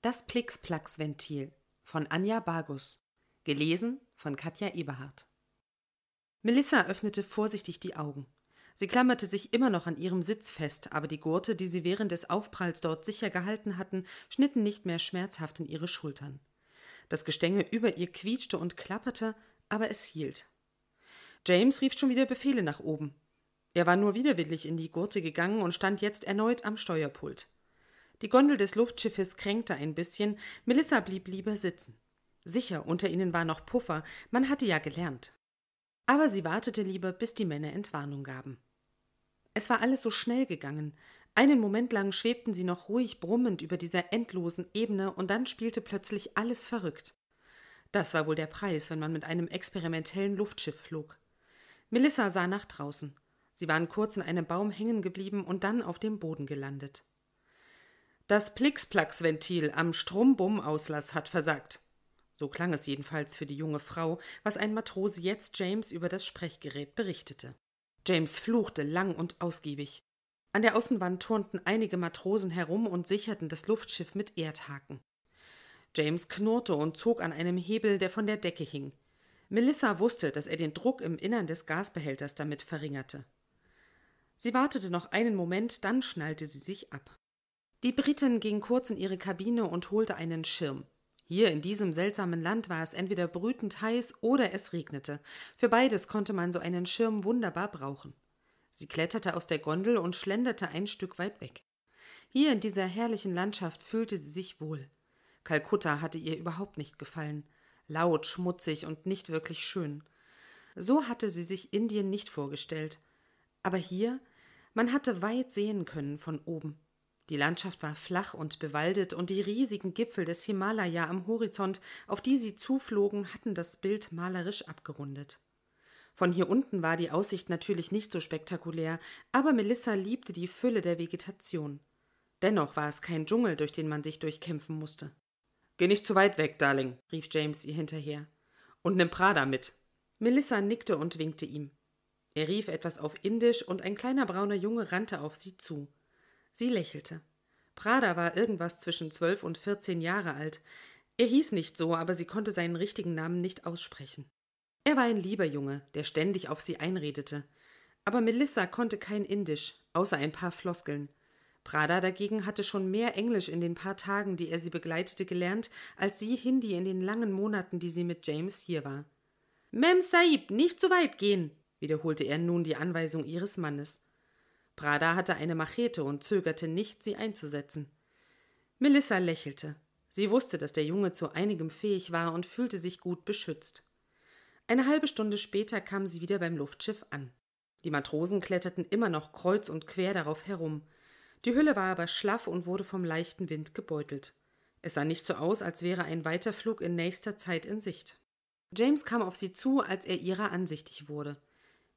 Das Plix-Plax-Ventil von Anja Bagus. Gelesen von Katja Eberhardt. Melissa öffnete vorsichtig die Augen. Sie klammerte sich immer noch an ihrem Sitz fest, aber die Gurte, die sie während des Aufpralls dort sicher gehalten hatten, schnitten nicht mehr schmerzhaft in ihre Schultern. Das Gestänge über ihr quietschte und klapperte, aber es hielt. James rief schon wieder Befehle nach oben. Er war nur widerwillig in die Gurte gegangen und stand jetzt erneut am Steuerpult. Die Gondel des Luftschiffes kränkte ein bisschen, Melissa blieb lieber sitzen. Sicher, unter ihnen war noch Puffer, man hatte ja gelernt. Aber sie wartete lieber, bis die Männer Entwarnung gaben. Es war alles so schnell gegangen. Einen Moment lang schwebten sie noch ruhig brummend über dieser endlosen Ebene, und dann spielte plötzlich alles verrückt. Das war wohl der Preis, wenn man mit einem experimentellen Luftschiff flog. Melissa sah nach draußen. Sie waren kurz in einem Baum hängen geblieben und dann auf dem Boden gelandet. Das Plixplax-Ventil am Strombum-Auslass hat versagt. So klang es jedenfalls für die junge Frau, was ein Matrose jetzt James über das Sprechgerät berichtete. James fluchte lang und ausgiebig. An der Außenwand turnten einige Matrosen herum und sicherten das Luftschiff mit Erdhaken. James knurrte und zog an einem Hebel, der von der Decke hing. Melissa wusste, dass er den Druck im Innern des Gasbehälters damit verringerte. Sie wartete noch einen Moment, dann schnallte sie sich ab. Die Britin ging kurz in ihre Kabine und holte einen Schirm. Hier in diesem seltsamen Land war es entweder brütend heiß oder es regnete. Für beides konnte man so einen Schirm wunderbar brauchen. Sie kletterte aus der Gondel und schlenderte ein Stück weit weg. Hier in dieser herrlichen Landschaft fühlte sie sich wohl. Kalkutta hatte ihr überhaupt nicht gefallen. Laut, schmutzig und nicht wirklich schön. So hatte sie sich Indien nicht vorgestellt. Aber hier, man hatte weit sehen können von oben. Die Landschaft war flach und bewaldet, und die riesigen Gipfel des Himalaya am Horizont, auf die sie zuflogen, hatten das Bild malerisch abgerundet. Von hier unten war die Aussicht natürlich nicht so spektakulär, aber Melissa liebte die Fülle der Vegetation. Dennoch war es kein Dschungel, durch den man sich durchkämpfen musste. Geh nicht zu weit weg, Darling, rief James ihr hinterher. Und nimm Prada mit. Melissa nickte und winkte ihm. Er rief etwas auf Indisch, und ein kleiner brauner Junge rannte auf sie zu. Sie lächelte. Prada war irgendwas zwischen zwölf und vierzehn Jahre alt. Er hieß nicht so, aber sie konnte seinen richtigen Namen nicht aussprechen. Er war ein lieber Junge, der ständig auf sie einredete. Aber Melissa konnte kein Indisch, außer ein paar Floskeln. Prada dagegen hatte schon mehr Englisch in den paar Tagen, die er sie begleitete, gelernt, als sie Hindi in den langen Monaten, die sie mit James hier war. Mem Saib, nicht zu weit gehen, wiederholte er nun die Anweisung ihres Mannes. Prada hatte eine Machete und zögerte nicht, sie einzusetzen. Melissa lächelte. Sie wusste, dass der Junge zu einigem fähig war und fühlte sich gut beschützt. Eine halbe Stunde später kam sie wieder beim Luftschiff an. Die Matrosen kletterten immer noch kreuz und quer darauf herum. Die Hülle war aber schlaff und wurde vom leichten Wind gebeutelt. Es sah nicht so aus, als wäre ein Weiterflug in nächster Zeit in Sicht. James kam auf sie zu, als er ihrer ansichtig wurde.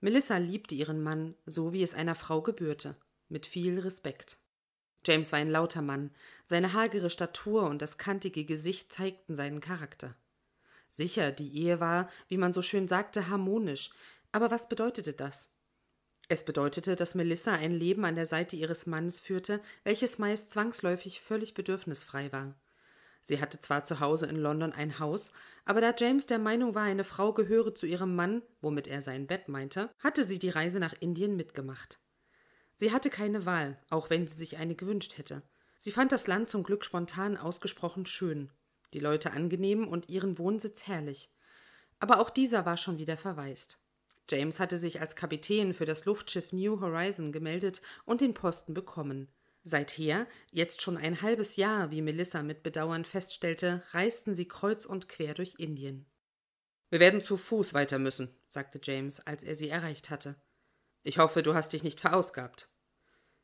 Melissa liebte ihren Mann, so wie es einer Frau gebührte, mit viel Respekt. James war ein lauter Mann, seine hagere Statur und das kantige Gesicht zeigten seinen Charakter. Sicher, die Ehe war, wie man so schön sagte, harmonisch, aber was bedeutete das? Es bedeutete, dass Melissa ein Leben an der Seite ihres Mannes führte, welches meist zwangsläufig völlig bedürfnisfrei war. Sie hatte zwar zu Hause in London ein Haus, aber da James der Meinung war, eine Frau gehöre zu ihrem Mann, womit er sein Bett meinte, hatte sie die Reise nach Indien mitgemacht. Sie hatte keine Wahl, auch wenn sie sich eine gewünscht hätte. Sie fand das Land zum Glück spontan ausgesprochen schön, die Leute angenehm und ihren Wohnsitz herrlich. Aber auch dieser war schon wieder verwaist. James hatte sich als Kapitän für das Luftschiff New Horizon gemeldet und den Posten bekommen. Seither, jetzt schon ein halbes Jahr, wie Melissa mit Bedauern feststellte, reisten sie kreuz und quer durch Indien. Wir werden zu Fuß weiter müssen, sagte James, als er sie erreicht hatte. Ich hoffe, du hast dich nicht verausgabt.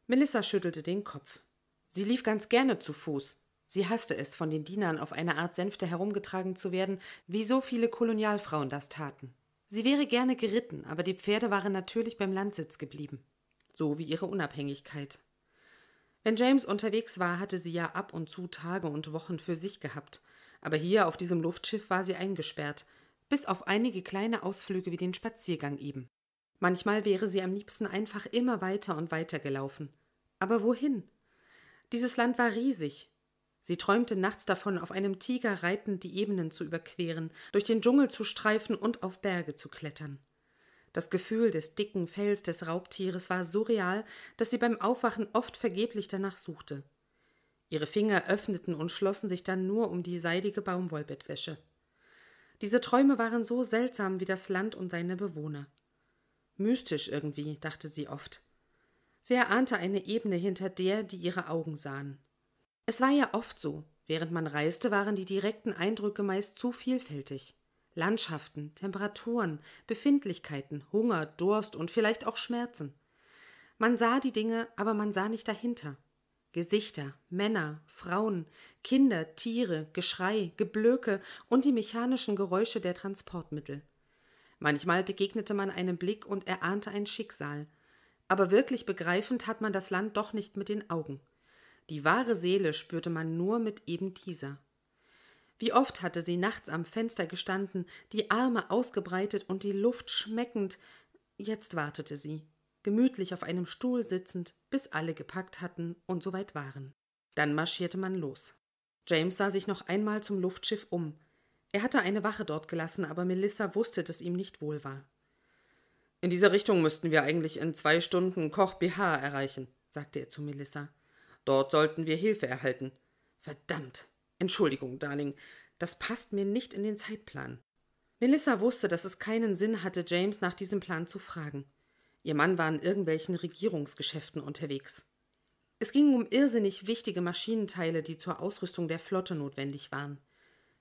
Melissa schüttelte den Kopf. Sie lief ganz gerne zu Fuß. Sie hasste es, von den Dienern auf eine Art Sänfte herumgetragen zu werden, wie so viele Kolonialfrauen das taten. Sie wäre gerne geritten, aber die Pferde waren natürlich beim Landsitz geblieben. So wie ihre Unabhängigkeit. Wenn James unterwegs war, hatte sie ja ab und zu Tage und Wochen für sich gehabt, aber hier auf diesem Luftschiff war sie eingesperrt, bis auf einige kleine Ausflüge wie den Spaziergang eben. Manchmal wäre sie am liebsten einfach immer weiter und weiter gelaufen. Aber wohin? Dieses Land war riesig. Sie träumte nachts davon, auf einem Tiger reitend die Ebenen zu überqueren, durch den Dschungel zu streifen und auf Berge zu klettern. Das Gefühl des dicken Fells des Raubtieres war so real, dass sie beim Aufwachen oft vergeblich danach suchte. Ihre Finger öffneten und schlossen sich dann nur um die seidige Baumwollbettwäsche. Diese Träume waren so seltsam wie das Land und seine Bewohner. Mystisch irgendwie, dachte sie oft. Sie erahnte eine Ebene hinter der, die ihre Augen sahen. Es war ja oft so, während man reiste, waren die direkten Eindrücke meist zu vielfältig. Landschaften, Temperaturen, Befindlichkeiten, Hunger, Durst und vielleicht auch Schmerzen. Man sah die Dinge, aber man sah nicht dahinter. Gesichter, Männer, Frauen, Kinder, Tiere, Geschrei, Geblöke und die mechanischen Geräusche der Transportmittel. Manchmal begegnete man einem Blick und erahnte ein Schicksal, aber wirklich begreifend hat man das Land doch nicht mit den Augen. Die wahre Seele spürte man nur mit eben dieser. Wie oft hatte sie nachts am Fenster gestanden, die Arme ausgebreitet und die Luft schmeckend. Jetzt wartete sie, gemütlich auf einem Stuhl sitzend, bis alle gepackt hatten und soweit waren. Dann marschierte man los. James sah sich noch einmal zum Luftschiff um. Er hatte eine Wache dort gelassen, aber Melissa wusste, dass ihm nicht wohl war. In dieser Richtung müssten wir eigentlich in zwei Stunden Koch BH erreichen, sagte er zu Melissa. Dort sollten wir Hilfe erhalten. Verdammt. Entschuldigung, Darling, das passt mir nicht in den Zeitplan. Melissa wusste, dass es keinen Sinn hatte, James nach diesem Plan zu fragen. Ihr Mann war in irgendwelchen Regierungsgeschäften unterwegs. Es ging um irrsinnig wichtige Maschinenteile, die zur Ausrüstung der Flotte notwendig waren.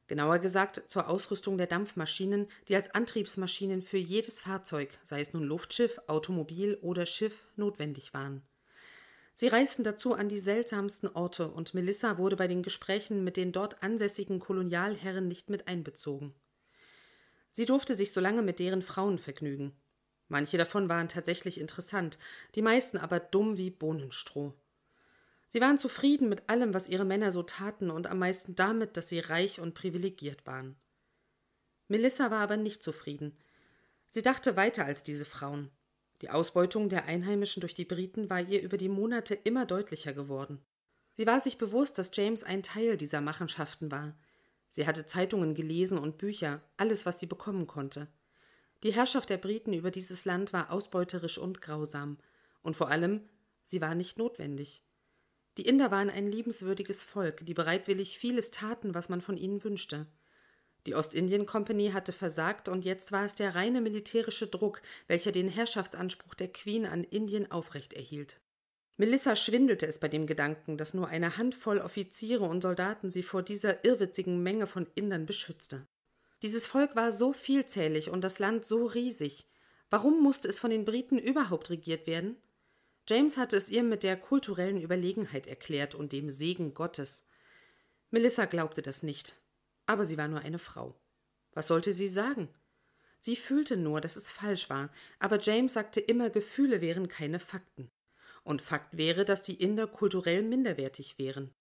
Genauer gesagt zur Ausrüstung der Dampfmaschinen, die als Antriebsmaschinen für jedes Fahrzeug, sei es nun Luftschiff, Automobil oder Schiff, notwendig waren. Sie reisten dazu an die seltsamsten Orte, und Melissa wurde bei den Gesprächen mit den dort ansässigen Kolonialherren nicht mit einbezogen. Sie durfte sich so lange mit deren Frauen vergnügen. Manche davon waren tatsächlich interessant, die meisten aber dumm wie Bohnenstroh. Sie waren zufrieden mit allem, was ihre Männer so taten, und am meisten damit, dass sie reich und privilegiert waren. Melissa war aber nicht zufrieden. Sie dachte weiter als diese Frauen. Die Ausbeutung der Einheimischen durch die Briten war ihr über die Monate immer deutlicher geworden. Sie war sich bewusst, dass James ein Teil dieser Machenschaften war. Sie hatte Zeitungen gelesen und Bücher, alles, was sie bekommen konnte. Die Herrschaft der Briten über dieses Land war ausbeuterisch und grausam, und vor allem, sie war nicht notwendig. Die Inder waren ein liebenswürdiges Volk, die bereitwillig vieles taten, was man von ihnen wünschte. Die Ostindien Company hatte versagt und jetzt war es der reine militärische Druck, welcher den Herrschaftsanspruch der Queen an Indien aufrechterhielt. Melissa schwindelte es bei dem Gedanken, dass nur eine Handvoll Offiziere und Soldaten sie vor dieser irrwitzigen Menge von Indern beschützte. Dieses Volk war so vielzählig und das Land so riesig. Warum musste es von den Briten überhaupt regiert werden? James hatte es ihr mit der kulturellen Überlegenheit erklärt und dem Segen Gottes. Melissa glaubte das nicht aber sie war nur eine Frau. Was sollte sie sagen? Sie fühlte nur, dass es falsch war, aber James sagte immer, Gefühle wären keine Fakten. Und Fakt wäre, dass die Inder kulturell minderwertig wären.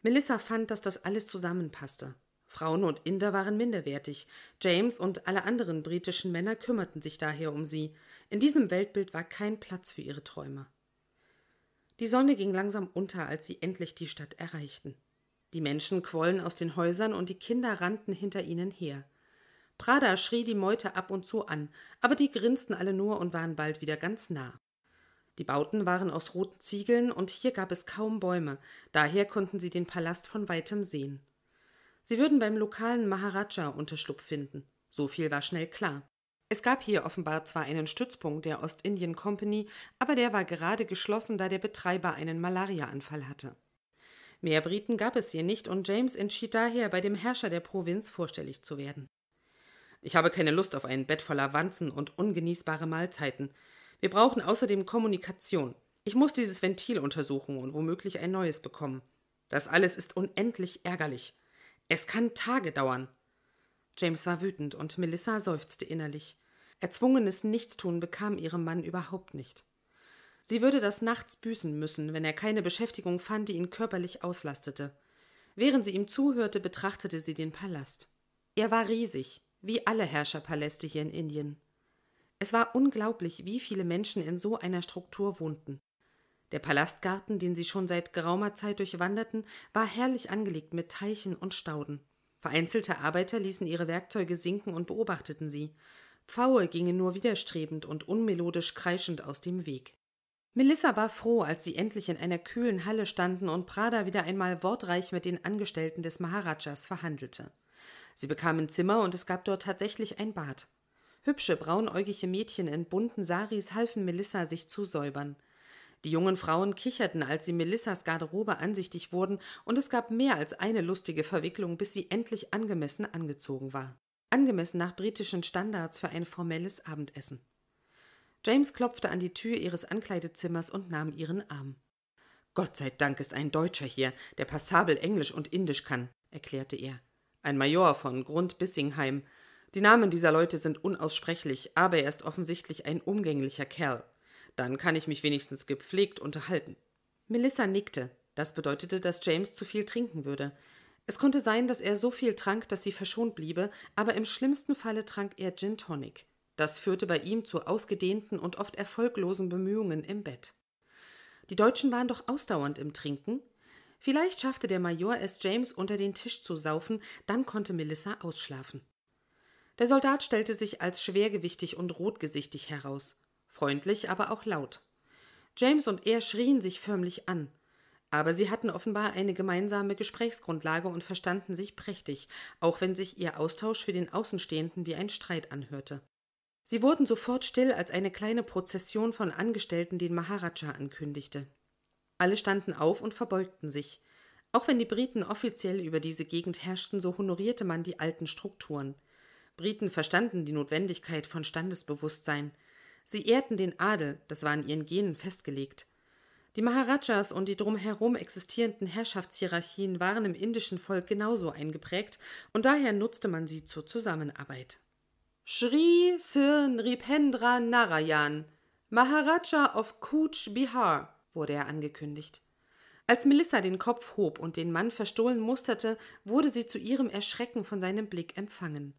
Melissa fand, dass das alles zusammenpasste. Frauen und Inder waren minderwertig. James und alle anderen britischen Männer kümmerten sich daher um sie. In diesem Weltbild war kein Platz für ihre Träume. Die Sonne ging langsam unter, als sie endlich die Stadt erreichten. Die Menschen quollen aus den Häusern und die Kinder rannten hinter ihnen her. Prada schrie die Meute ab und zu an, aber die grinsten alle nur und waren bald wieder ganz nah. Die Bauten waren aus roten Ziegeln und hier gab es kaum Bäume, daher konnten sie den Palast von weitem sehen. Sie würden beim lokalen Maharaja Unterschlupf finden. So viel war schnell klar. Es gab hier offenbar zwar einen Stützpunkt der Ostindien Company, aber der war gerade geschlossen, da der Betreiber einen Malariaanfall hatte. Mehr Briten gab es hier nicht, und James entschied daher, bei dem Herrscher der Provinz vorstellig zu werden. Ich habe keine Lust auf ein Bett voller Wanzen und ungenießbare Mahlzeiten. Wir brauchen außerdem Kommunikation. Ich muss dieses Ventil untersuchen und womöglich ein neues bekommen. Das alles ist unendlich ärgerlich. Es kann Tage dauern. James war wütend und Melissa seufzte innerlich. Erzwungenes Nichtstun bekam ihrem Mann überhaupt nicht. Sie würde das nachts büßen müssen, wenn er keine Beschäftigung fand, die ihn körperlich auslastete. Während sie ihm zuhörte, betrachtete sie den Palast. Er war riesig, wie alle Herrscherpaläste hier in Indien. Es war unglaublich, wie viele Menschen in so einer Struktur wohnten. Der Palastgarten, den sie schon seit geraumer Zeit durchwanderten, war herrlich angelegt mit Teichen und Stauden. Vereinzelte Arbeiter ließen ihre Werkzeuge sinken und beobachteten sie. Pfaue gingen nur widerstrebend und unmelodisch kreischend aus dem Weg. Melissa war froh, als sie endlich in einer kühlen Halle standen und Prada wieder einmal wortreich mit den Angestellten des Maharajas verhandelte. Sie bekamen Zimmer und es gab dort tatsächlich ein Bad. Hübsche, braunäugige Mädchen in bunten Saris halfen Melissa, sich zu säubern. Die jungen Frauen kicherten, als sie Melissas Garderobe ansichtig wurden, und es gab mehr als eine lustige Verwicklung, bis sie endlich angemessen angezogen war. Angemessen nach britischen Standards für ein formelles Abendessen. James klopfte an die Tür ihres Ankleidezimmers und nahm ihren Arm. Gott sei Dank ist ein Deutscher hier, der passabel Englisch und Indisch kann, erklärte er. Ein Major von Grund Bissingheim. Die Namen dieser Leute sind unaussprechlich, aber er ist offensichtlich ein umgänglicher Kerl. Dann kann ich mich wenigstens gepflegt unterhalten. Melissa nickte. Das bedeutete, dass James zu viel trinken würde. Es konnte sein, dass er so viel trank, dass sie verschont bliebe, aber im schlimmsten Falle trank er Gin Tonic. Das führte bei ihm zu ausgedehnten und oft erfolglosen Bemühungen im Bett. Die Deutschen waren doch ausdauernd im Trinken. Vielleicht schaffte der Major es, James unter den Tisch zu saufen, dann konnte Melissa ausschlafen. Der Soldat stellte sich als schwergewichtig und rotgesichtig heraus freundlich, aber auch laut. James und er schrien sich förmlich an. Aber sie hatten offenbar eine gemeinsame Gesprächsgrundlage und verstanden sich prächtig, auch wenn sich ihr Austausch für den Außenstehenden wie ein Streit anhörte. Sie wurden sofort still, als eine kleine Prozession von Angestellten den Maharaja ankündigte. Alle standen auf und verbeugten sich. Auch wenn die Briten offiziell über diese Gegend herrschten, so honorierte man die alten Strukturen. Briten verstanden die Notwendigkeit von Standesbewusstsein. Sie ehrten den Adel, das war in ihren Genen festgelegt. Die Maharajas und die drumherum existierenden Herrschaftshierarchien waren im indischen Volk genauso eingeprägt und daher nutzte man sie zur Zusammenarbeit. Shri Sir Nripendra Narayan, Maharaja of Cooch Bihar, wurde er angekündigt. Als Melissa den Kopf hob und den Mann verstohlen musterte, wurde sie zu ihrem Erschrecken von seinem Blick empfangen.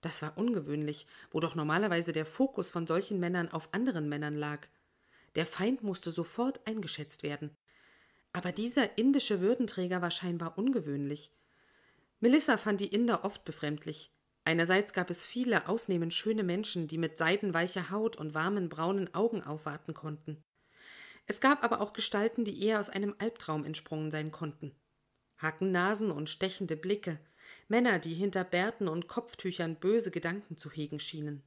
Das war ungewöhnlich, wo doch normalerweise der Fokus von solchen Männern auf anderen Männern lag. Der Feind musste sofort eingeschätzt werden. Aber dieser indische Würdenträger war scheinbar ungewöhnlich. Melissa fand die Inder oft befremdlich. Einerseits gab es viele ausnehmend schöne Menschen, die mit seidenweicher Haut und warmen braunen Augen aufwarten konnten. Es gab aber auch Gestalten, die eher aus einem Albtraum entsprungen sein konnten. Hakennasen und stechende Blicke, Männer, die hinter Bärten und Kopftüchern böse Gedanken zu hegen schienen.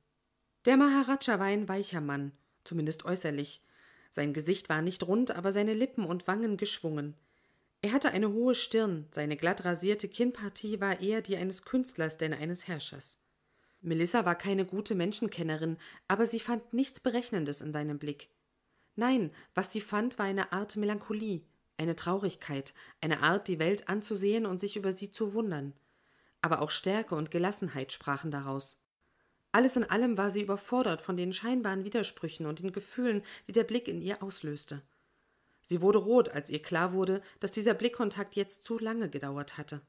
Der Maharaja war ein weicher Mann, zumindest äußerlich. Sein Gesicht war nicht rund, aber seine Lippen und Wangen geschwungen. Er hatte eine hohe Stirn, seine glatt rasierte Kinnpartie war eher die eines Künstlers denn eines Herrschers. Melissa war keine gute Menschenkennerin, aber sie fand nichts Berechnendes in seinem Blick. Nein, was sie fand, war eine Art Melancholie, eine Traurigkeit, eine Art, die Welt anzusehen und sich über sie zu wundern aber auch Stärke und Gelassenheit sprachen daraus. Alles in allem war sie überfordert von den scheinbaren Widersprüchen und den Gefühlen, die der Blick in ihr auslöste. Sie wurde rot, als ihr klar wurde, dass dieser Blickkontakt jetzt zu lange gedauert hatte.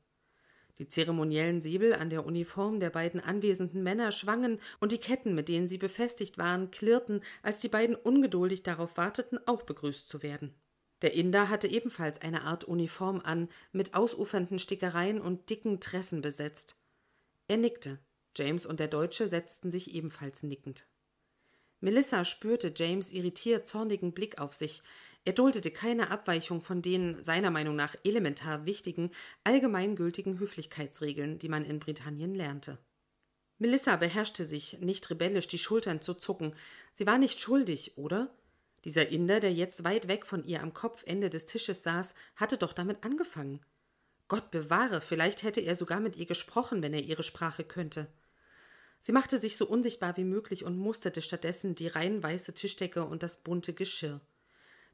Die zeremoniellen Säbel an der Uniform der beiden anwesenden Männer schwangen und die Ketten, mit denen sie befestigt waren, klirrten, als die beiden ungeduldig darauf warteten, auch begrüßt zu werden. Der Inder hatte ebenfalls eine Art Uniform an, mit ausufernden Stickereien und dicken Tressen besetzt. Er nickte. James und der Deutsche setzten sich ebenfalls nickend. Melissa spürte James irritiert zornigen Blick auf sich. Er duldete keine Abweichung von den seiner Meinung nach elementar wichtigen, allgemeingültigen Höflichkeitsregeln, die man in Britannien lernte. Melissa beherrschte sich, nicht rebellisch die Schultern zu zucken. Sie war nicht schuldig, oder? Dieser Inder, der jetzt weit weg von ihr am Kopfende des Tisches saß, hatte doch damit angefangen. Gott bewahre, vielleicht hätte er sogar mit ihr gesprochen, wenn er ihre Sprache könnte. Sie machte sich so unsichtbar wie möglich und musterte stattdessen die rein weiße Tischdecke und das bunte Geschirr.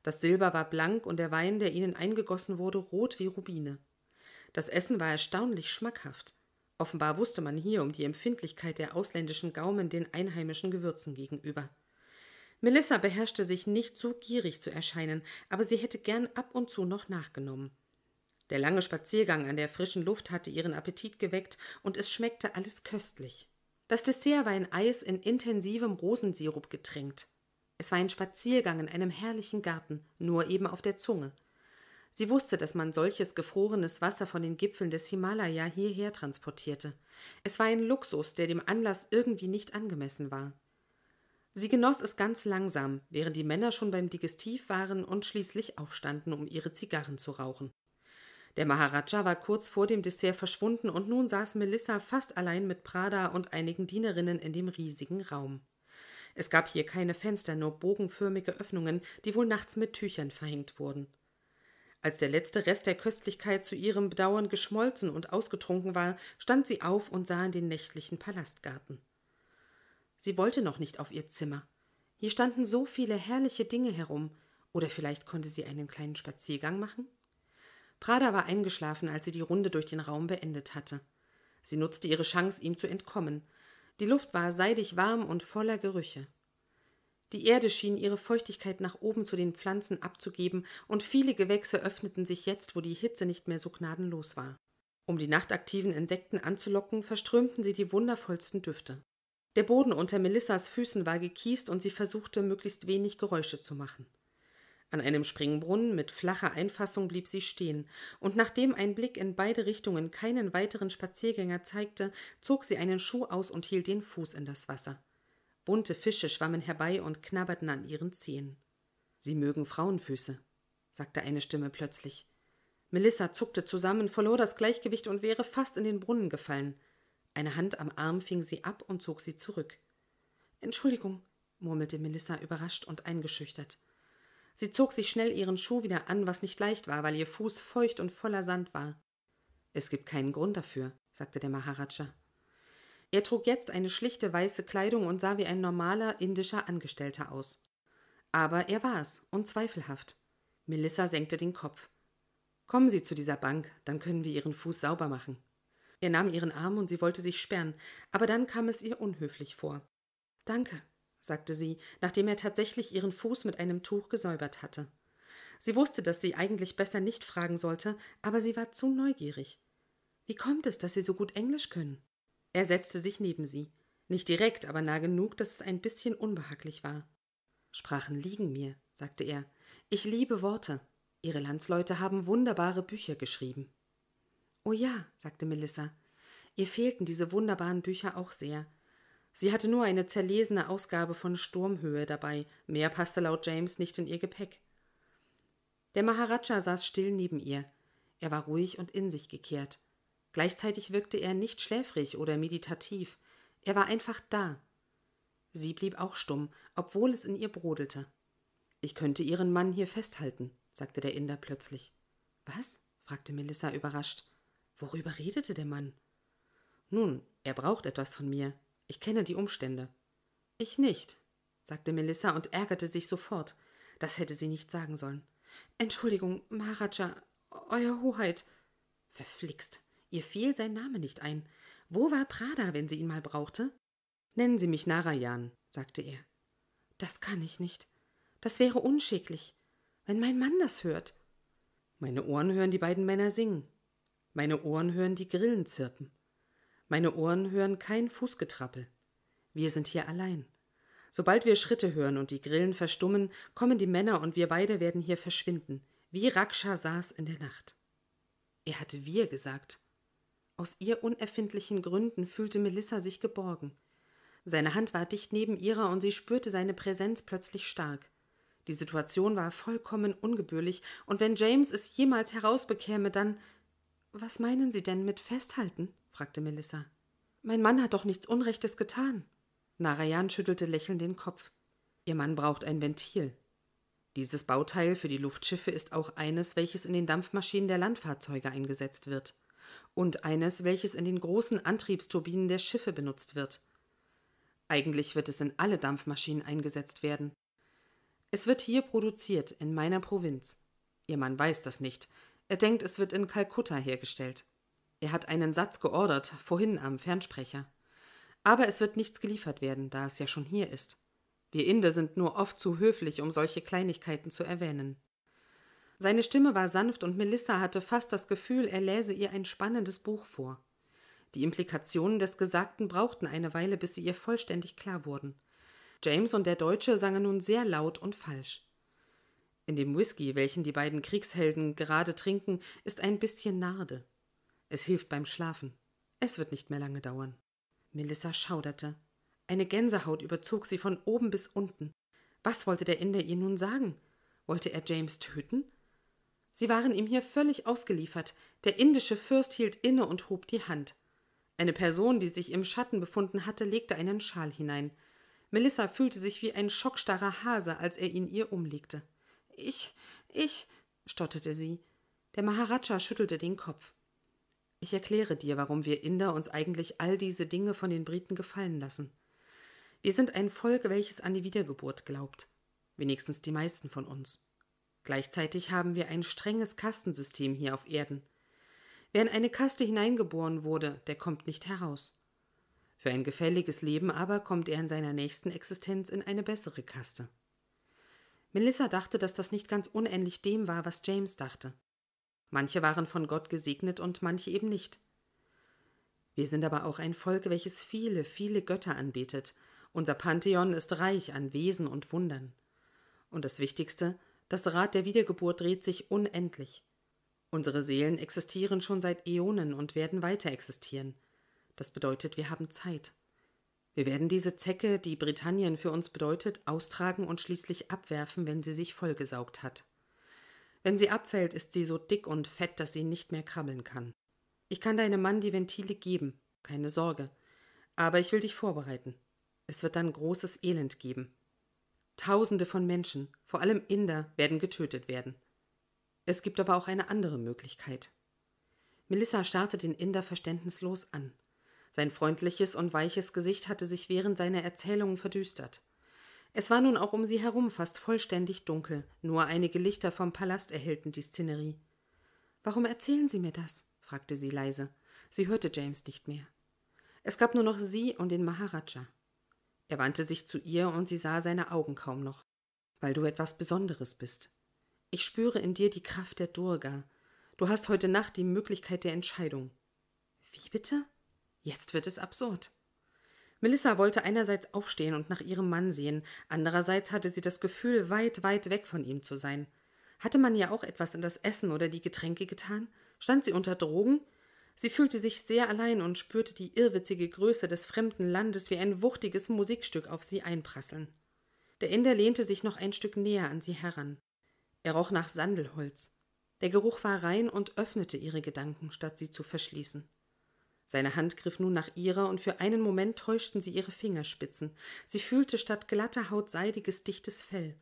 Das Silber war blank und der Wein, der ihnen eingegossen wurde, rot wie Rubine. Das Essen war erstaunlich schmackhaft. Offenbar wusste man hier um die Empfindlichkeit der ausländischen Gaumen den einheimischen Gewürzen gegenüber. Melissa beherrschte sich nicht, so gierig zu erscheinen, aber sie hätte gern ab und zu noch nachgenommen. Der lange Spaziergang an der frischen Luft hatte ihren Appetit geweckt, und es schmeckte alles köstlich. Das Dessert war ein Eis in intensivem Rosensirup getränkt. Es war ein Spaziergang in einem herrlichen Garten, nur eben auf der Zunge. Sie wusste, dass man solches gefrorenes Wasser von den Gipfeln des Himalaya hierher transportierte. Es war ein Luxus, der dem Anlass irgendwie nicht angemessen war. Sie genoss es ganz langsam, während die Männer schon beim Digestiv waren und schließlich aufstanden, um ihre Zigarren zu rauchen. Der Maharaja war kurz vor dem Dessert verschwunden und nun saß Melissa fast allein mit Prada und einigen Dienerinnen in dem riesigen Raum. Es gab hier keine Fenster, nur bogenförmige Öffnungen, die wohl nachts mit Tüchern verhängt wurden. Als der letzte Rest der Köstlichkeit zu ihrem Bedauern geschmolzen und ausgetrunken war, stand sie auf und sah in den nächtlichen Palastgarten. Sie wollte noch nicht auf ihr Zimmer. Hier standen so viele herrliche Dinge herum, oder vielleicht konnte sie einen kleinen Spaziergang machen? Prada war eingeschlafen, als sie die Runde durch den Raum beendet hatte. Sie nutzte ihre Chance, ihm zu entkommen. Die Luft war seidig warm und voller Gerüche. Die Erde schien ihre Feuchtigkeit nach oben zu den Pflanzen abzugeben, und viele Gewächse öffneten sich jetzt, wo die Hitze nicht mehr so gnadenlos war. Um die nachtaktiven Insekten anzulocken, verströmten sie die wundervollsten Düfte. Der Boden unter Melissas Füßen war gekiest und sie versuchte, möglichst wenig Geräusche zu machen. An einem Springbrunnen mit flacher Einfassung blieb sie stehen, und nachdem ein Blick in beide Richtungen keinen weiteren Spaziergänger zeigte, zog sie einen Schuh aus und hielt den Fuß in das Wasser. Bunte Fische schwammen herbei und knabberten an ihren Zehen. Sie mögen Frauenfüße, sagte eine Stimme plötzlich. Melissa zuckte zusammen, verlor das Gleichgewicht und wäre fast in den Brunnen gefallen. Eine Hand am Arm fing sie ab und zog sie zurück. Entschuldigung, murmelte Melissa überrascht und eingeschüchtert. Sie zog sich schnell ihren Schuh wieder an, was nicht leicht war, weil ihr Fuß feucht und voller Sand war. Es gibt keinen Grund dafür, sagte der Maharaja. Er trug jetzt eine schlichte weiße Kleidung und sah wie ein normaler indischer Angestellter aus. Aber er war es, unzweifelhaft. Melissa senkte den Kopf. Kommen Sie zu dieser Bank, dann können wir Ihren Fuß sauber machen. Er nahm ihren Arm und sie wollte sich sperren, aber dann kam es ihr unhöflich vor. Danke, sagte sie, nachdem er tatsächlich ihren Fuß mit einem Tuch gesäubert hatte. Sie wusste, dass sie eigentlich besser nicht fragen sollte, aber sie war zu neugierig. Wie kommt es, dass Sie so gut Englisch können? Er setzte sich neben sie. Nicht direkt, aber nah genug, dass es ein bisschen unbehaglich war. Sprachen liegen mir, sagte er. Ich liebe Worte. Ihre Landsleute haben wunderbare Bücher geschrieben. Oh ja, sagte Melissa. Ihr fehlten diese wunderbaren Bücher auch sehr. Sie hatte nur eine zerlesene Ausgabe von Sturmhöhe dabei, mehr passte laut James nicht in ihr Gepäck. Der Maharaja saß still neben ihr. Er war ruhig und in sich gekehrt. Gleichzeitig wirkte er nicht schläfrig oder meditativ. Er war einfach da. Sie blieb auch stumm, obwohl es in ihr brodelte. Ich könnte Ihren Mann hier festhalten, sagte der Inder plötzlich. Was? fragte Melissa überrascht. Worüber redete der Mann? Nun, er braucht etwas von mir, ich kenne die Umstände. Ich nicht, sagte Melissa und ärgerte sich sofort. Das hätte sie nicht sagen sollen. Entschuldigung, Maharaja, Euer Hoheit. Verflixt, ihr fiel sein Name nicht ein. Wo war Prada, wenn sie ihn mal brauchte? Nennen Sie mich Narayan, sagte er. Das kann ich nicht. Das wäre unschicklich. Wenn mein Mann das hört. Meine Ohren hören die beiden Männer singen. Meine Ohren hören die Grillen zirpen. Meine Ohren hören kein Fußgetrappel. Wir sind hier allein. Sobald wir Schritte hören und die Grillen verstummen, kommen die Männer und wir beide werden hier verschwinden, wie Raksha saß in der Nacht. Er hatte wir gesagt. Aus ihr unerfindlichen Gründen fühlte Melissa sich geborgen. Seine Hand war dicht neben ihrer und sie spürte seine Präsenz plötzlich stark. Die Situation war vollkommen ungebührlich, und wenn James es jemals herausbekäme, dann. Was meinen Sie denn mit festhalten? fragte Melissa. Mein Mann hat doch nichts Unrechtes getan. Narayan schüttelte lächelnd den Kopf. Ihr Mann braucht ein Ventil. Dieses Bauteil für die Luftschiffe ist auch eines, welches in den Dampfmaschinen der Landfahrzeuge eingesetzt wird. Und eines, welches in den großen Antriebsturbinen der Schiffe benutzt wird. Eigentlich wird es in alle Dampfmaschinen eingesetzt werden. Es wird hier produziert, in meiner Provinz. Ihr Mann weiß das nicht. Er denkt, es wird in Kalkutta hergestellt. Er hat einen Satz geordert, vorhin am Fernsprecher. Aber es wird nichts geliefert werden, da es ja schon hier ist. Wir Inder sind nur oft zu höflich, um solche Kleinigkeiten zu erwähnen. Seine Stimme war sanft und Melissa hatte fast das Gefühl, er läse ihr ein spannendes Buch vor. Die Implikationen des Gesagten brauchten eine Weile, bis sie ihr vollständig klar wurden. James und der Deutsche sangen nun sehr laut und falsch. In dem Whisky, welchen die beiden Kriegshelden gerade trinken, ist ein bisschen Narde. Es hilft beim Schlafen. Es wird nicht mehr lange dauern. Melissa schauderte. Eine Gänsehaut überzog sie von oben bis unten. Was wollte der Inder ihr nun sagen? Wollte er James töten? Sie waren ihm hier völlig ausgeliefert. Der indische Fürst hielt inne und hob die Hand. Eine Person, die sich im Schatten befunden hatte, legte einen Schal hinein. Melissa fühlte sich wie ein schockstarrer Hase, als er ihn ihr umlegte. Ich, ich, stotterte sie. Der Maharaja schüttelte den Kopf. Ich erkläre dir, warum wir Inder uns eigentlich all diese Dinge von den Briten gefallen lassen. Wir sind ein Volk, welches an die Wiedergeburt glaubt. Wenigstens die meisten von uns. Gleichzeitig haben wir ein strenges Kastensystem hier auf Erden. Wer in eine Kaste hineingeboren wurde, der kommt nicht heraus. Für ein gefälliges Leben aber kommt er in seiner nächsten Existenz in eine bessere Kaste. Melissa dachte, dass das nicht ganz unähnlich dem war, was James dachte. Manche waren von Gott gesegnet und manche eben nicht. Wir sind aber auch ein Volk, welches viele, viele Götter anbetet. Unser Pantheon ist reich an Wesen und Wundern. Und das Wichtigste, das Rad der Wiedergeburt dreht sich unendlich. Unsere Seelen existieren schon seit Äonen und werden weiter existieren. Das bedeutet, wir haben Zeit. Wir werden diese Zecke, die Britannien für uns bedeutet, austragen und schließlich abwerfen, wenn sie sich vollgesaugt hat. Wenn sie abfällt, ist sie so dick und fett, dass sie nicht mehr krabbeln kann. Ich kann deinem Mann die Ventile geben, keine Sorge. Aber ich will dich vorbereiten. Es wird dann großes Elend geben. Tausende von Menschen, vor allem Inder, werden getötet werden. Es gibt aber auch eine andere Möglichkeit. Melissa starrte den Inder verständnislos an. Sein freundliches und weiches Gesicht hatte sich während seiner Erzählungen verdüstert. Es war nun auch um sie herum fast vollständig dunkel, nur einige Lichter vom Palast erhellten die Szenerie. Warum erzählen Sie mir das? fragte sie leise. Sie hörte James nicht mehr. Es gab nur noch sie und den Maharaja. Er wandte sich zu ihr und sie sah seine Augen kaum noch. Weil du etwas Besonderes bist. Ich spüre in dir die Kraft der Durga. Du hast heute Nacht die Möglichkeit der Entscheidung. Wie bitte? Jetzt wird es absurd. Melissa wollte einerseits aufstehen und nach ihrem Mann sehen, andererseits hatte sie das Gefühl, weit, weit weg von ihm zu sein. Hatte man ja auch etwas in das Essen oder die Getränke getan? Stand sie unter Drogen? Sie fühlte sich sehr allein und spürte die irrwitzige Größe des fremden Landes wie ein wuchtiges Musikstück auf sie einprasseln. Der Inder lehnte sich noch ein Stück näher an sie heran. Er roch nach Sandelholz. Der Geruch war rein und öffnete ihre Gedanken, statt sie zu verschließen. Seine Hand griff nun nach ihrer, und für einen Moment täuschten sie ihre Fingerspitzen. Sie fühlte statt glatter Haut seidiges, dichtes Fell.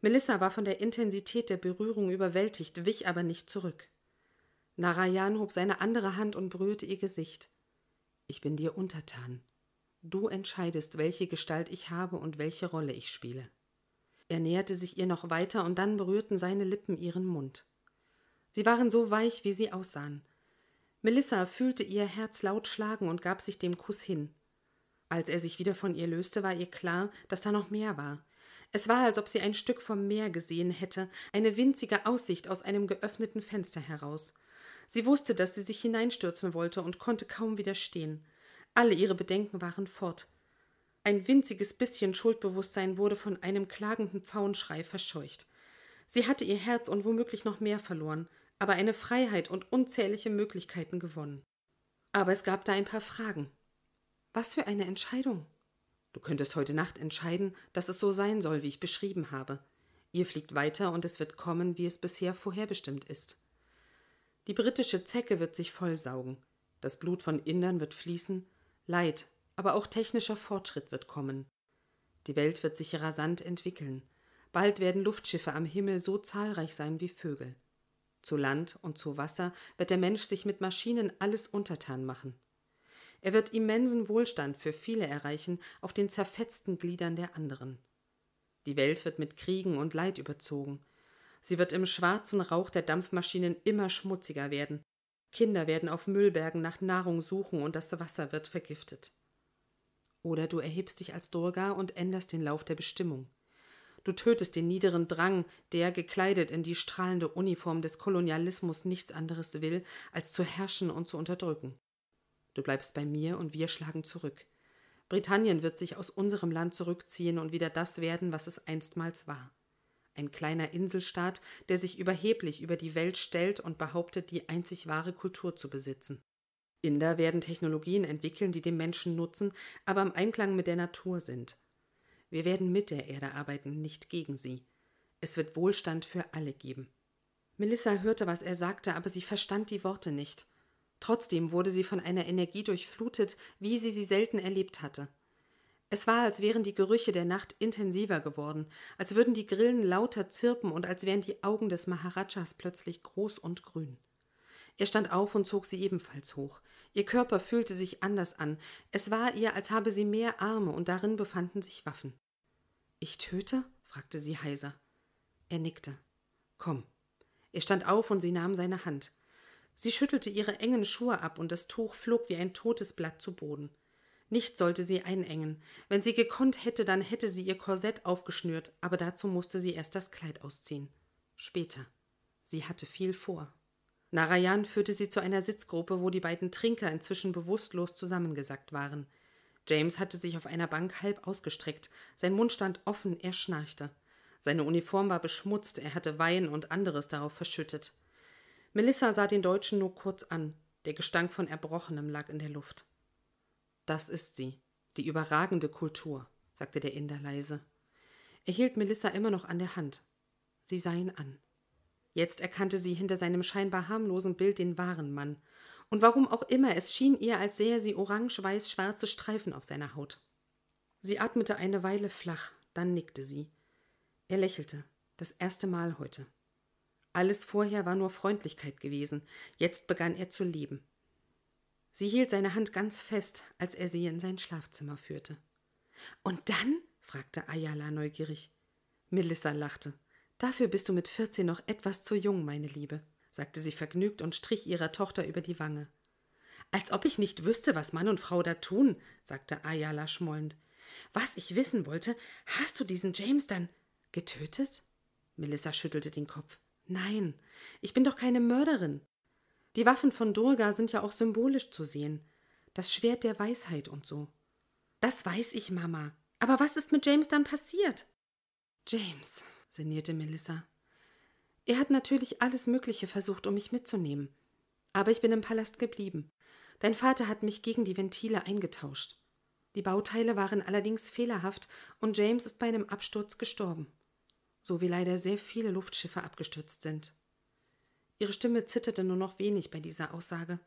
Melissa war von der Intensität der Berührung überwältigt, wich aber nicht zurück. Narayan hob seine andere Hand und berührte ihr Gesicht. Ich bin dir untertan. Du entscheidest, welche Gestalt ich habe und welche Rolle ich spiele. Er näherte sich ihr noch weiter, und dann berührten seine Lippen ihren Mund. Sie waren so weich, wie sie aussahen. Melissa fühlte ihr Herz laut schlagen und gab sich dem Kuss hin. Als er sich wieder von ihr löste, war ihr klar, dass da noch mehr war. Es war, als ob sie ein Stück vom Meer gesehen hätte, eine winzige Aussicht aus einem geöffneten Fenster heraus. Sie wusste, dass sie sich hineinstürzen wollte und konnte kaum widerstehen. Alle ihre Bedenken waren fort. Ein winziges bisschen Schuldbewusstsein wurde von einem klagenden Pfauenschrei verscheucht. Sie hatte ihr Herz und womöglich noch mehr verloren aber eine Freiheit und unzählige Möglichkeiten gewonnen. Aber es gab da ein paar Fragen. Was für eine Entscheidung? Du könntest heute Nacht entscheiden, dass es so sein soll, wie ich beschrieben habe. Ihr fliegt weiter und es wird kommen, wie es bisher vorherbestimmt ist. Die britische Zecke wird sich vollsaugen. Das Blut von Indern wird fließen. Leid, aber auch technischer Fortschritt wird kommen. Die Welt wird sich rasant entwickeln. Bald werden Luftschiffe am Himmel so zahlreich sein wie Vögel. Zu Land und zu Wasser wird der Mensch sich mit Maschinen alles untertan machen. Er wird immensen Wohlstand für viele erreichen auf den zerfetzten Gliedern der anderen. Die Welt wird mit Kriegen und Leid überzogen. Sie wird im schwarzen Rauch der Dampfmaschinen immer schmutziger werden. Kinder werden auf Müllbergen nach Nahrung suchen und das Wasser wird vergiftet. Oder du erhebst dich als Durga und änderst den Lauf der Bestimmung. Du tötest den niederen Drang, der, gekleidet in die strahlende Uniform des Kolonialismus, nichts anderes will, als zu herrschen und zu unterdrücken. Du bleibst bei mir und wir schlagen zurück. Britannien wird sich aus unserem Land zurückziehen und wieder das werden, was es einstmals war. Ein kleiner Inselstaat, der sich überheblich über die Welt stellt und behauptet, die einzig wahre Kultur zu besitzen. Inder werden Technologien entwickeln, die dem Menschen nutzen, aber im Einklang mit der Natur sind. Wir werden mit der Erde arbeiten, nicht gegen sie. Es wird Wohlstand für alle geben. Melissa hörte, was er sagte, aber sie verstand die Worte nicht. Trotzdem wurde sie von einer Energie durchflutet, wie sie sie selten erlebt hatte. Es war, als wären die Gerüche der Nacht intensiver geworden, als würden die Grillen lauter zirpen und als wären die Augen des Maharajas plötzlich groß und grün. Er stand auf und zog sie ebenfalls hoch. Ihr Körper fühlte sich anders an. Es war ihr, als habe sie mehr Arme und darin befanden sich Waffen. Ich töte? fragte sie heiser. Er nickte. Komm. Er stand auf und sie nahm seine Hand. Sie schüttelte ihre engen Schuhe ab und das Tuch flog wie ein totes Blatt zu Boden. Nicht sollte sie einengen. Wenn sie gekonnt hätte, dann hätte sie ihr Korsett aufgeschnürt, aber dazu musste sie erst das Kleid ausziehen. Später. Sie hatte viel vor. Narayan führte sie zu einer Sitzgruppe, wo die beiden Trinker inzwischen bewusstlos zusammengesackt waren. James hatte sich auf einer Bank halb ausgestreckt, sein Mund stand offen, er schnarchte. Seine Uniform war beschmutzt, er hatte Wein und anderes darauf verschüttet. Melissa sah den Deutschen nur kurz an, der Gestank von Erbrochenem lag in der Luft. Das ist sie, die überragende Kultur, sagte der Inder leise. Er hielt Melissa immer noch an der Hand. Sie sah ihn an. Jetzt erkannte sie hinter seinem scheinbar harmlosen Bild den wahren Mann. Und warum auch immer, es schien ihr, als sähe sie orange-weiß-schwarze Streifen auf seiner Haut. Sie atmete eine Weile flach, dann nickte sie. Er lächelte, das erste Mal heute. Alles vorher war nur Freundlichkeit gewesen, jetzt begann er zu leben. Sie hielt seine Hand ganz fest, als er sie in sein Schlafzimmer führte. Und dann? fragte Ayala neugierig. Melissa lachte. Dafür bist du mit vierzehn noch etwas zu jung, meine Liebe, sagte sie vergnügt und strich ihrer Tochter über die Wange. Als ob ich nicht wüsste, was Mann und Frau da tun, sagte Ayala schmollend. Was ich wissen wollte, hast du diesen James dann getötet? Melissa schüttelte den Kopf. Nein, ich bin doch keine Mörderin. Die Waffen von Durga sind ja auch symbolisch zu sehen. Das Schwert der Weisheit und so. Das weiß ich, Mama. Aber was ist mit James dann passiert? James, sinnierte Melissa. Er hat natürlich alles Mögliche versucht, um mich mitzunehmen. Aber ich bin im Palast geblieben. Dein Vater hat mich gegen die Ventile eingetauscht. Die Bauteile waren allerdings fehlerhaft und James ist bei einem Absturz gestorben. So wie leider sehr viele Luftschiffe abgestürzt sind. Ihre Stimme zitterte nur noch wenig bei dieser Aussage.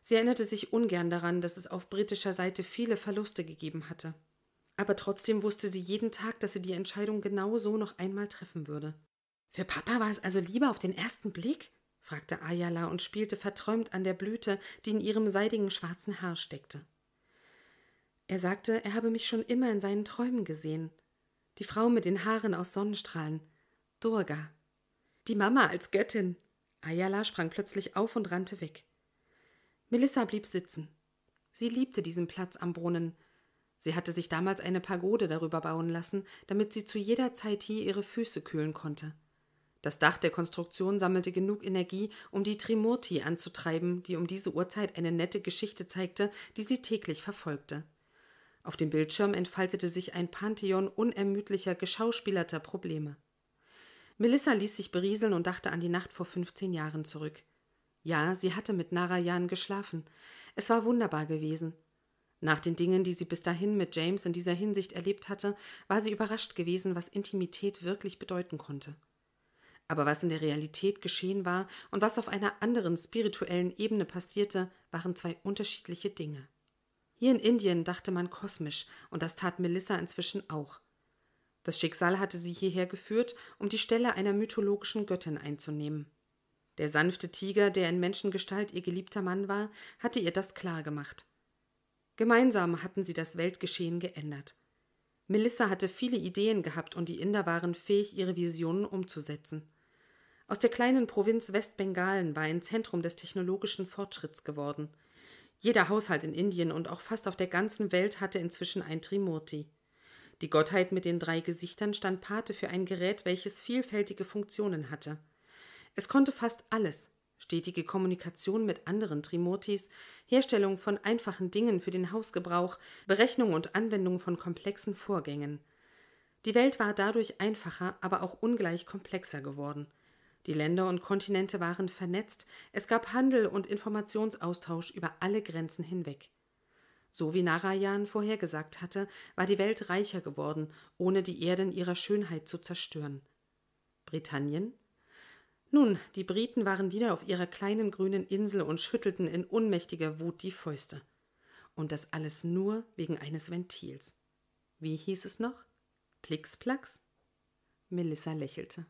Sie erinnerte sich ungern daran, dass es auf britischer Seite viele Verluste gegeben hatte aber trotzdem wusste sie jeden Tag, dass sie die Entscheidung genau so noch einmal treffen würde. Für Papa war es also lieber auf den ersten Blick? fragte Ayala und spielte verträumt an der Blüte, die in ihrem seidigen schwarzen Haar steckte. Er sagte, er habe mich schon immer in seinen Träumen gesehen. Die Frau mit den Haaren aus Sonnenstrahlen. Durga. Die Mama als Göttin. Ayala sprang plötzlich auf und rannte weg. Melissa blieb sitzen. Sie liebte diesen Platz am Brunnen, Sie hatte sich damals eine Pagode darüber bauen lassen, damit sie zu jeder Zeit hier ihre Füße kühlen konnte. Das Dach der Konstruktion sammelte genug Energie, um die Trimurti anzutreiben, die um diese Uhrzeit eine nette Geschichte zeigte, die sie täglich verfolgte. Auf dem Bildschirm entfaltete sich ein Pantheon unermüdlicher, geschauspielerter Probleme. Melissa ließ sich berieseln und dachte an die Nacht vor 15 Jahren zurück. Ja, sie hatte mit Narayan geschlafen. Es war wunderbar gewesen. Nach den Dingen, die sie bis dahin mit James in dieser Hinsicht erlebt hatte, war sie überrascht gewesen, was Intimität wirklich bedeuten konnte. Aber was in der Realität geschehen war und was auf einer anderen spirituellen Ebene passierte, waren zwei unterschiedliche Dinge. Hier in Indien dachte man kosmisch, und das tat Melissa inzwischen auch. Das Schicksal hatte sie hierher geführt, um die Stelle einer mythologischen Göttin einzunehmen. Der sanfte Tiger, der in Menschengestalt ihr geliebter Mann war, hatte ihr das klar gemacht. Gemeinsam hatten sie das Weltgeschehen geändert. Melissa hatte viele Ideen gehabt und die Inder waren fähig, ihre Visionen umzusetzen. Aus der kleinen Provinz Westbengalen war ein Zentrum des technologischen Fortschritts geworden. Jeder Haushalt in Indien und auch fast auf der ganzen Welt hatte inzwischen ein Trimurti. Die Gottheit mit den drei Gesichtern stand Pate für ein Gerät, welches vielfältige Funktionen hatte. Es konnte fast alles, stetige Kommunikation mit anderen Trimurtis, Herstellung von einfachen Dingen für den Hausgebrauch, Berechnung und Anwendung von komplexen Vorgängen. Die Welt war dadurch einfacher, aber auch ungleich komplexer geworden. Die Länder und Kontinente waren vernetzt, es gab Handel und Informationsaustausch über alle Grenzen hinweg. So wie Narayan vorhergesagt hatte, war die Welt reicher geworden, ohne die Erde in ihrer Schönheit zu zerstören. Britannien? Nun, die Briten waren wieder auf ihrer kleinen grünen Insel und schüttelten in unmächtiger Wut die Fäuste. Und das alles nur wegen eines Ventils. Wie hieß es noch? Plixplax? Melissa lächelte.